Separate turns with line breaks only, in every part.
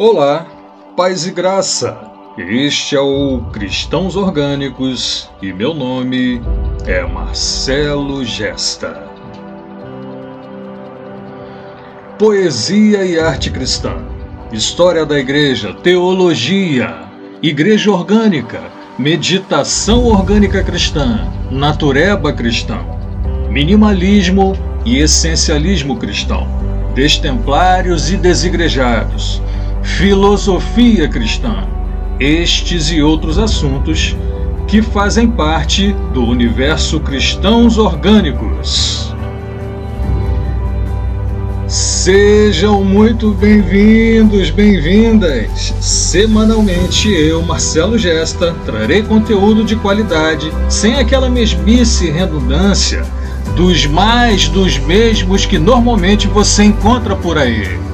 Olá, paz e graça. Este é o Cristãos Orgânicos e meu nome é Marcelo Gesta. Poesia e arte cristã, história da igreja, teologia, igreja orgânica, meditação orgânica cristã, natureba cristã, minimalismo e essencialismo cristão, destemplários e desigrejados filosofia cristã, estes e outros assuntos que fazem parte do universo cristãos orgânicos. Sejam muito bem-vindos, bem-vindas! Semanalmente eu, Marcelo Gesta, trarei conteúdo de qualidade, sem aquela mesmice e redundância dos mais dos mesmos que normalmente você encontra por aí.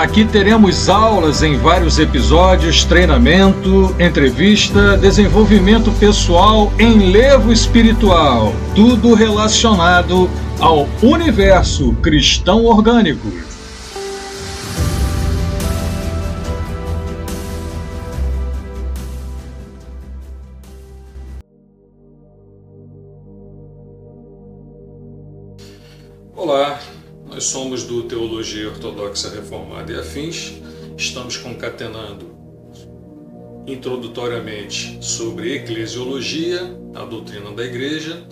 Aqui teremos aulas em vários episódios, treinamento, entrevista, desenvolvimento pessoal, enlevo espiritual, tudo relacionado ao universo cristão orgânico. Ortodoxa Reformada e Afins, estamos concatenando introdutoriamente sobre eclesiologia, a doutrina da igreja.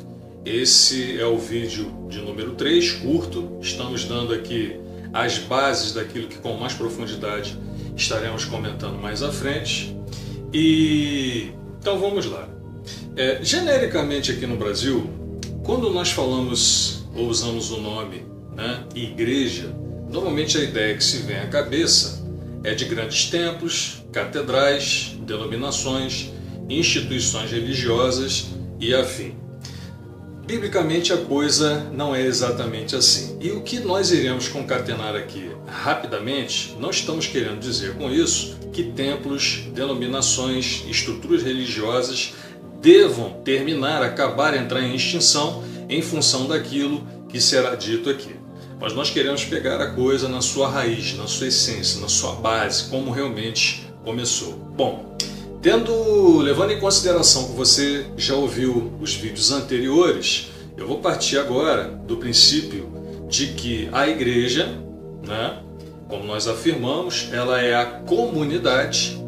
Esse é o vídeo de número 3, curto. Estamos dando aqui as bases daquilo que com mais profundidade estaremos comentando mais à frente. E então vamos lá. É, genericamente aqui no Brasil, quando nós falamos ou usamos o nome né, igreja, normalmente a ideia que se vem à cabeça é de grandes templos, catedrais, denominações, instituições religiosas e afim. Biblicamente a coisa não é exatamente assim. E o que nós iremos concatenar aqui rapidamente, não estamos querendo dizer com isso que templos, denominações, estruturas religiosas devam terminar, acabar, entrar em extinção em função daquilo que será dito aqui. Mas nós queremos pegar a coisa na sua raiz, na sua essência, na sua base, como realmente começou. Bom, tendo levando em consideração que você já ouviu os vídeos anteriores, eu vou partir agora do princípio de que a igreja, né, como nós afirmamos, ela é a comunidade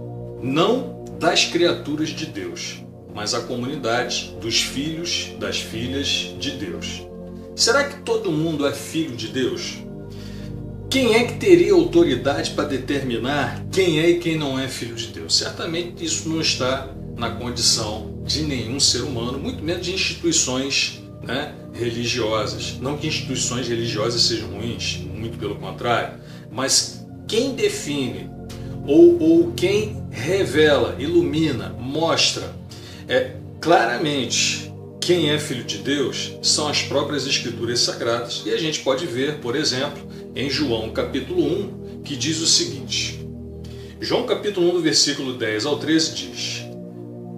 não das criaturas de Deus, mas a comunidade dos filhos, das filhas de Deus. Será que todo mundo é filho de Deus? Quem é que teria autoridade para determinar quem é e quem não é filho de Deus? Certamente isso não está na condição de nenhum ser humano, muito menos de instituições né, religiosas. Não que instituições religiosas sejam ruins, muito pelo contrário, mas quem define ou, ou quem revela, ilumina, mostra é, claramente quem é filho de Deus são as próprias escrituras sagradas. E a gente pode ver, por exemplo, em João capítulo 1, que diz o seguinte: João capítulo 1, versículo 10 ao 13 diz,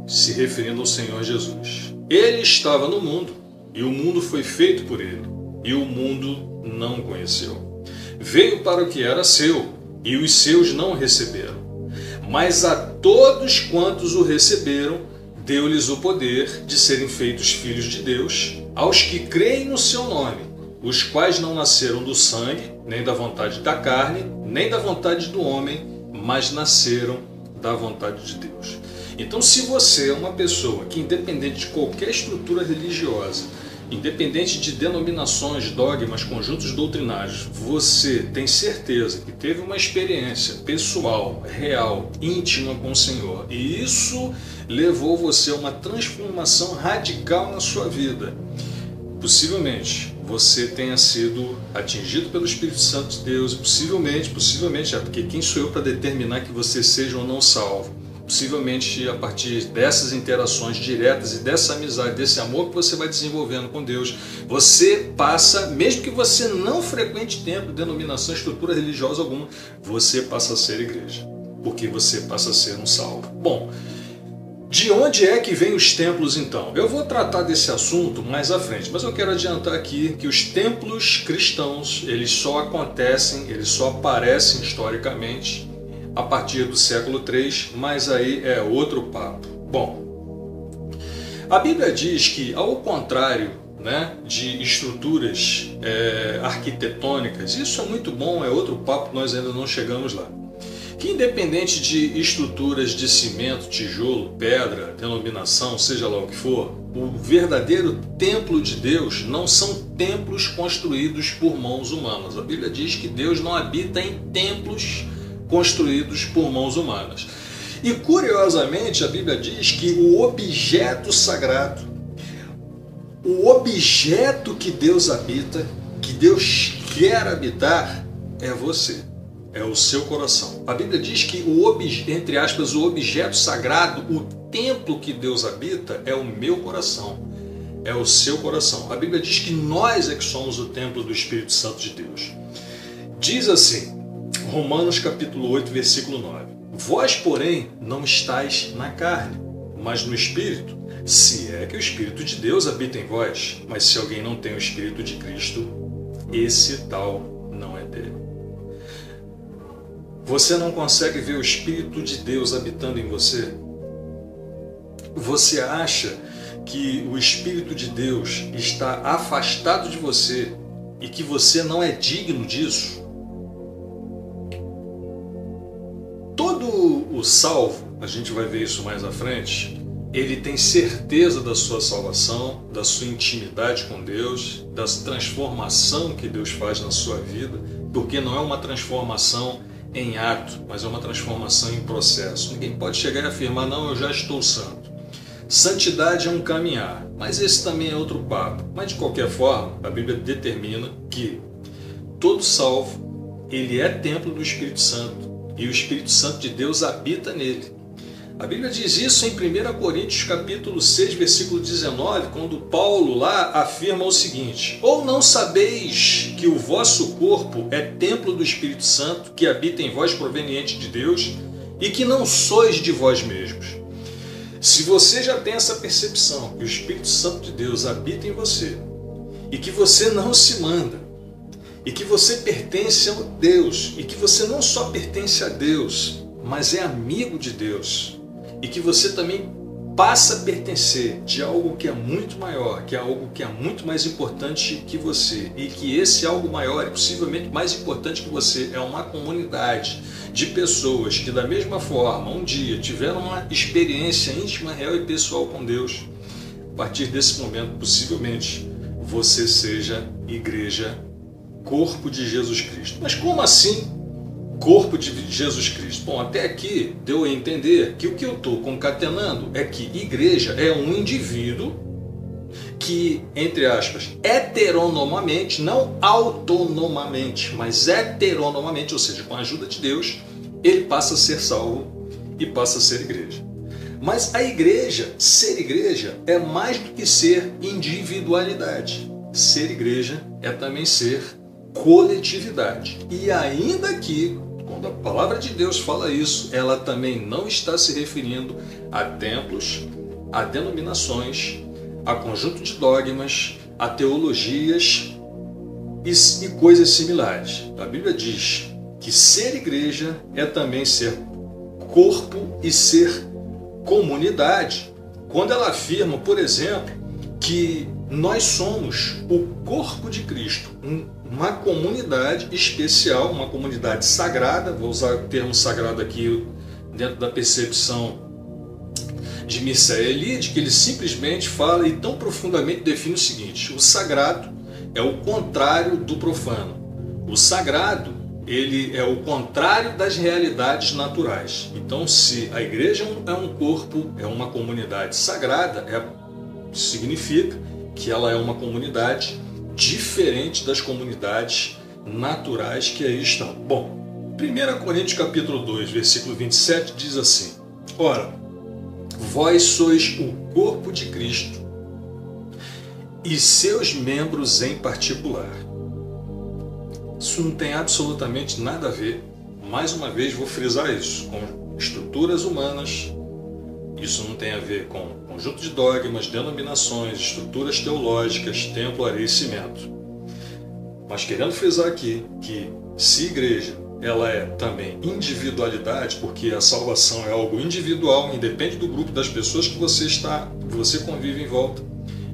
se referindo ao Senhor Jesus: Ele estava no mundo, e o mundo foi feito por ele, e o mundo não o conheceu. Veio para o que era seu, e os seus não o receberam. Mas a todos quantos o receberam, deu-lhes o poder de serem feitos filhos de Deus, aos que creem no seu nome, os quais não nasceram do sangue, nem da vontade da carne, nem da vontade do homem, mas nasceram da vontade de Deus. Então, se você é uma pessoa que, independente de qualquer estrutura religiosa, independente de denominações, dogmas, conjuntos doutrinários, você tem certeza que teve uma experiência pessoal, real, íntima com o Senhor, e isso levou você a uma transformação radical na sua vida. Possivelmente você tenha sido atingido pelo Espírito Santo de Deus, possivelmente, possivelmente, é porque quem sou eu para determinar que você seja ou não salvo? Possivelmente a partir dessas interações diretas e dessa amizade, desse amor que você vai desenvolvendo com Deus, você passa, mesmo que você não frequente templo, denominação, estrutura religiosa alguma, você passa a ser igreja, porque você passa a ser um salvo. Bom, De onde é que vêm os templos então? Eu vou tratar desse assunto mais à frente, mas eu quero adiantar aqui que os templos cristãos, eles só acontecem, eles só aparecem historicamente a partir do século III, mas aí é outro papo. Bom, a Bíblia diz que, ao contrário né, de estruturas é, arquitetônicas, isso é muito bom, é outro papo, nós ainda não chegamos lá que independente de estruturas de cimento, tijolo, pedra, denominação, seja lá o que for, o verdadeiro templo de Deus não são templos construídos por mãos humanas. A Bíblia diz que Deus não habita em templos construídos por mãos humanas. E curiosamente, a Bíblia diz que o objeto sagrado, o objeto que Deus habita, que Deus quer habitar, é você é o seu coração. A Bíblia diz que o entre aspas o objeto sagrado, o templo que Deus habita é o meu coração. É o seu coração. A Bíblia diz que nós é que somos o templo do Espírito Santo de Deus. Diz assim, Romanos capítulo 8, versículo 9: Vós, porém, não estáis na carne, mas no espírito, se é que o espírito de Deus habita em vós. Mas se alguém não tem o espírito de Cristo, esse tal não é dele. Você não consegue ver o Espírito de Deus habitando em você? Você acha que o Espírito de Deus está afastado de você e que você não é digno disso? O salvo, a gente vai ver isso mais à frente, ele tem certeza da sua salvação, da sua intimidade com Deus, da transformação que Deus faz na sua vida, porque não é uma transformação em ato, mas é uma transformação em processo. Ninguém pode chegar e afirmar, não, eu já estou santo. Santidade é um caminhar, mas esse também é outro papo. Mas de qualquer forma, a Bíblia determina que todo salvo, ele é templo do Espírito Santo e o Espírito Santo de Deus habita nele. A Bíblia diz isso em 1 Coríntios capítulo 6, versículo 19, quando Paulo lá afirma o seguinte: Ou não sabeis que o vosso corpo é templo do Espírito Santo, que habita em vós proveniente de Deus, e que não sois de vós mesmos? Se você já tem essa percepção que o Espírito Santo de Deus habita em você, e que você não se manda, e que você pertence a Deus, e que você não só pertence a Deus, mas é amigo de Deus, e que você também passa a pertencer de algo que é muito maior, que é algo que é muito mais importante que você. E que esse algo maior e possivelmente mais importante que você. É uma comunidade de pessoas que da mesma forma um dia tiveram uma experiência íntima, real e pessoal com Deus. A partir desse momento, possivelmente, você seja igreja, corpo de Jesus Cristo. Mas como assim corpo de Jesus Cristo. Bom, até aqui deu a entender que o que eu estou concatenando é que igreja é um indivíduo que, entre aspas, heteronomamente, não autonomamente, mas heteronomamente, ou seja, com a ajuda de Deus, ele passa a ser salvo e passa a ser igreja. Mas a igreja, ser igreja, é mais do que ser individualidade. Ser igreja é também ser coletividade. E ainda que quando a palavra de Deus fala isso, ela também não está se referindo a templos, a denominações, a conjunto de dogmas, a teologias e, coisas similares. A Bíblia diz que ser igreja é também ser corpo e ser comunidade. Quando ela afirma, por exemplo, que nós somos o corpo de Cristo, uma comunidade especial, uma comunidade sagrada, vou usar o termo sagrado aqui dentro da percepção de Misael Elide, que ele simplesmente fala e tão profundamente define o seguinte: o sagrado é o contrário do profano. O sagrado ele é o contrário das realidades naturais. Então, se a igreja é um corpo, é uma comunidade sagrada, é significa que ela é uma comunidade diferente das comunidades naturais que aí estão. Bom, 1 Coríntios capítulo 2, versículo 27 diz assim: Ora, vós sois o corpo de Cristo e seus membros em particular. Isso não tem absolutamente nada a ver, mais uma vez vou frisar isso, com estruturas humanas Isso não tem a ver com conjunto de dogmas, denominações, estruturas teológicas, templo, areia e cimento. Mas querendo frisar aqui que se igreja ela é também individualidade, porque a salvação é algo individual, independe do grupo das pessoas que você está, que você convive em volta.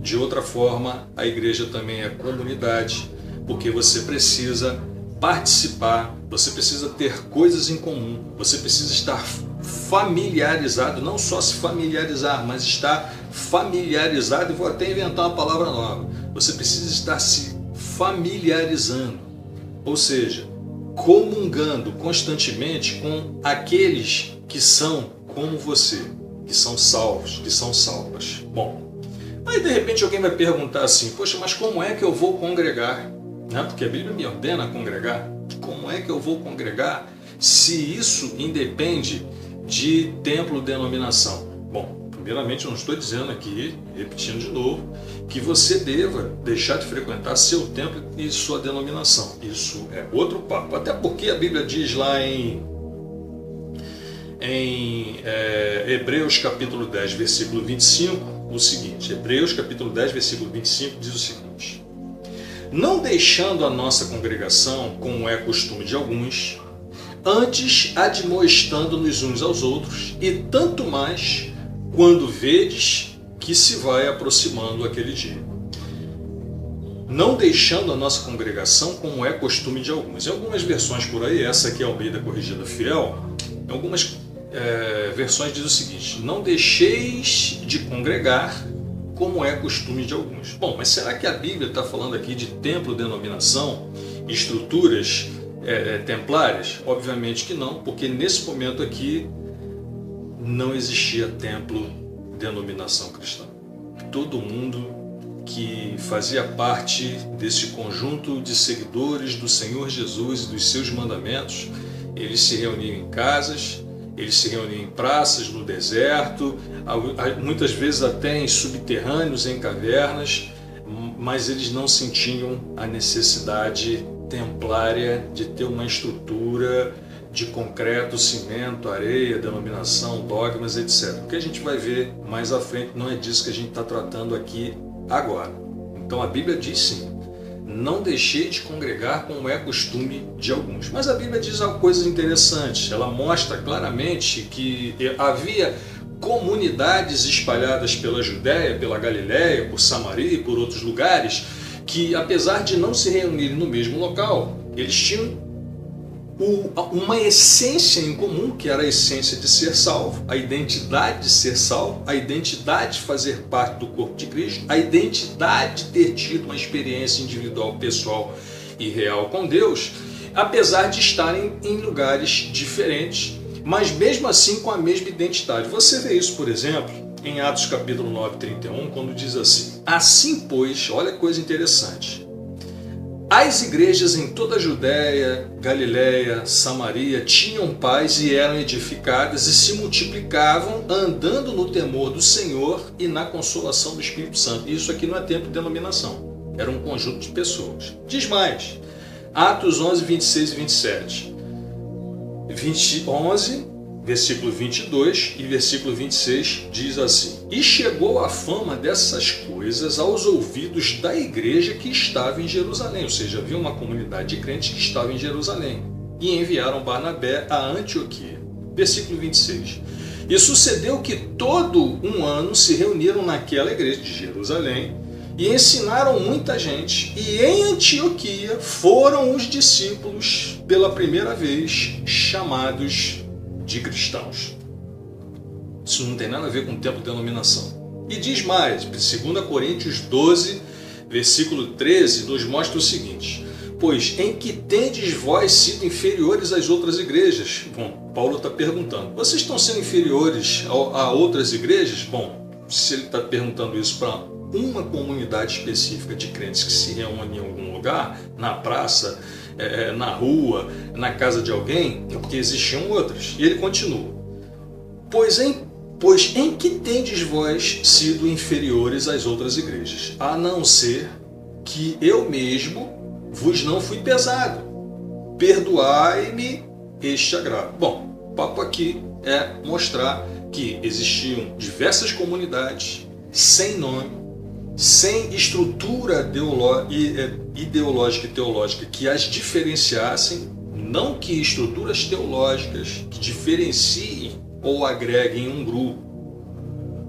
De outra forma, a igreja também é comunidade, porque você precisa participar, você precisa ter coisas em comum, você precisa estar familiarizado, não só se familiarizar, mas estar familiarizado, e vou até inventar uma palavra nova. Você precisa estar se familiarizando, ou seja, comungando constantemente com aqueles que são como você, que são salvos, que são salvas. Bom, aí de repente alguém vai perguntar assim: Poxa, mas como é que eu vou congregar? Né? Porque a Bíblia me ordena congregar. Como é que eu vou congregar se isso independe de templo denominação? Bom, primeiramente eu não estou dizendo aqui, repetindo de novo, que você deva deixar de frequentar seu templo e sua denominação. Isso é outro papo. Até porque a Bíblia diz lá em, em é, Hebreus capítulo 10, versículo 25, o seguinte: Hebreus capítulo 10, versículo 25 diz o seguinte: Não deixando a nossa congregação, como é costume de alguns, antes admoestando-nos uns aos outros, e tanto mais quando vedes que se vai aproximando aquele dia. Não deixando a nossa congregação como é costume de alguns. Em algumas versões por aí, essa aqui é Almeida Corrigida Fiel, em algumas é, versões diz o seguinte: Não deixeis de congregar como é costume de alguns. Bom, mas será que a Bíblia está falando aqui de templo, denominação, estruturas é, é? Obviamente que não, porque nesse momento aqui não existia templo denominação cristã. Todo mundo que fazia parte desse conjunto de seguidores do Senhor Jesus e dos seus mandamentos, eles se reuniam em casas, eles se reuniam em praças, no deserto, muitas vezes até em subterrâneos, em cavernas, mas eles não sentiam a necessidade templária de ter uma estrutura de concreto, cimento, areia, denominação, dogmas, etc. O que a gente vai ver mais à frente não é disso que a gente está tratando aqui agora. Então a Bíblia diz sim, não deixei de congregar como é costume de alguns. Mas a Bíblia diz coisas interessantes. Ela mostra claramente que havia comunidades espalhadas pela Judéia, pela Galiléia, por Samaria e por outros lugares, que apesar de não se reunirem no mesmo local, eles tinham uma essência em comum, que era a essência de ser salvo, a identidade de ser salvo, a identidade de fazer parte do corpo de Cristo, a identidade de ter tido uma experiência individual, pessoal e real com Deus, apesar de estarem em lugares diferentes, mas mesmo assim com a mesma identidade. Você vê isso, por exemplo, em Atos capítulo 9, 31, quando diz assim: Assim, pois, olha que coisa interessante. As igrejas em toda a Judéia, Galiléia, Samaria tinham paz e eram edificadas e se multiplicavam, andando no temor do Senhor e na consolação do Espírito Santo. Isso aqui não é tempo de denominação, era um conjunto de pessoas. Diz mais, Atos 11, 26 e 27. 20, 11, versículo 22 e versículo 26 diz assim: E chegou a fama dessas coisas aos ouvidos da igreja que estava em Jerusalém, ou seja, havia uma comunidade de crentes que estava em Jerusalém, e enviaram Barnabé a Antioquia. Versículo 26. E sucedeu que todo um ano se reuniram naquela igreja de Jerusalém e ensinaram muita gente. E em Antioquia foram os discípulos pela primeira vez chamados de cristãos. Isso não tem nada a ver com o tempo de denominação. E diz mais, 2 Coríntios 12, versículo 13, nos mostra o seguinte: Pois em que tendes vós sido inferiores às outras igrejas? Bom, Paulo está perguntando: vocês estão sendo inferiores a outras igrejas? Bom, se ele está perguntando isso para uma comunidade específica de crentes que se reúne em algum lugar, na praça, é, na rua, na casa de alguém, é porque existiam outras. E ele continua: Pois em, pois em que tendes vós sido inferiores às outras igrejas, a não ser que eu mesmo vos não fui pesado. Perdoai-me este agravo. Bom, o papo aqui é mostrar que existiam diversas comunidades sem nome, sem estrutura é, ideológica e teológica que as diferenciassem, não que estruturas teológicas que diferenciem ou agreguem um grupo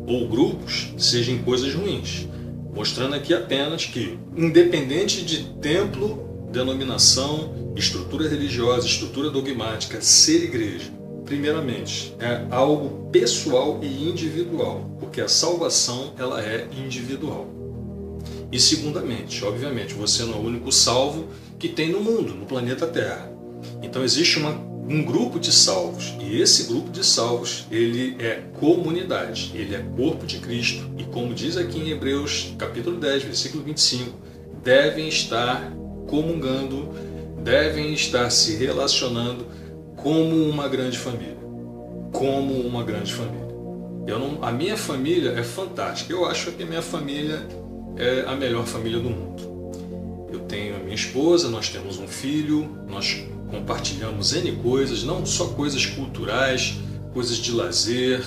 ou grupos sejam coisas ruins, mostrando aqui apenas que, independente de templo, denominação, estrutura religiosa, estrutura dogmática, ser igreja, primeiramente, é algo pessoal e individual, porque a salvação ela é individual. E segundamente, obviamente, você não é o único salvo que tem no mundo, no planeta Terra. Então existe uma, um grupo de salvos, e esse grupo de salvos, ele é comunidade, ele é corpo de Cristo, e como diz aqui em Hebreus, capítulo 10, versículo 25, devem estar comungando, devem estar se relacionando como uma grande família. Como uma grande família. Eu não, a minha família é fantástica. Eu acho que a minha família é a melhor família do mundo. Eu tenho a minha esposa, nós temos um filho, nós compartilhamos N coisas, não só coisas culturais, coisas de lazer,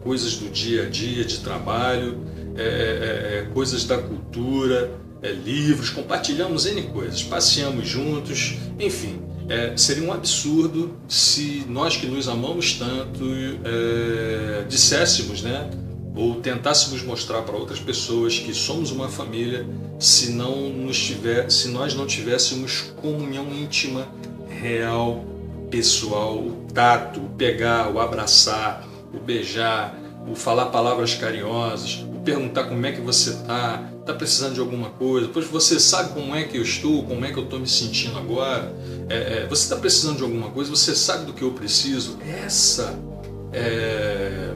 coisas do dia a dia, de trabalho, é, é, é, coisas da cultura, é, livros, compartilhamos N coisas, passeamos juntos, enfim. É, seria um absurdo se nós que nos amamos tanto é, disséssemos, né, ou tentássemos mostrar para outras pessoas que somos uma família, se não nos tiver, se nós não tivéssemos comunhão íntima, real, pessoal, o tato, o pegar, o abraçar, o beijar, o falar palavras carinhosas, o perguntar como é que você está, está precisando de alguma coisa, pois você sabe como é que eu estou, como é que eu estou me sentindo agora, é, é, você está precisando de alguma coisa, você sabe do que eu preciso. Essa é,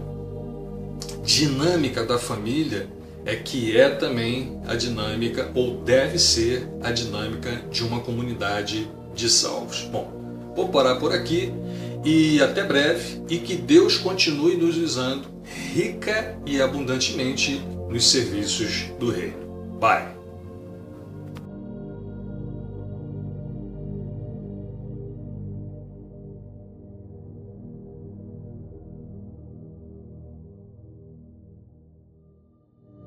dinâmica da família é que é também a dinâmica, ou deve ser a dinâmica de uma comunidade de salvos. Bom, vou parar por aqui e até breve e que Deus continue nos usando rica e abundantemente nos serviços do reino. Bye.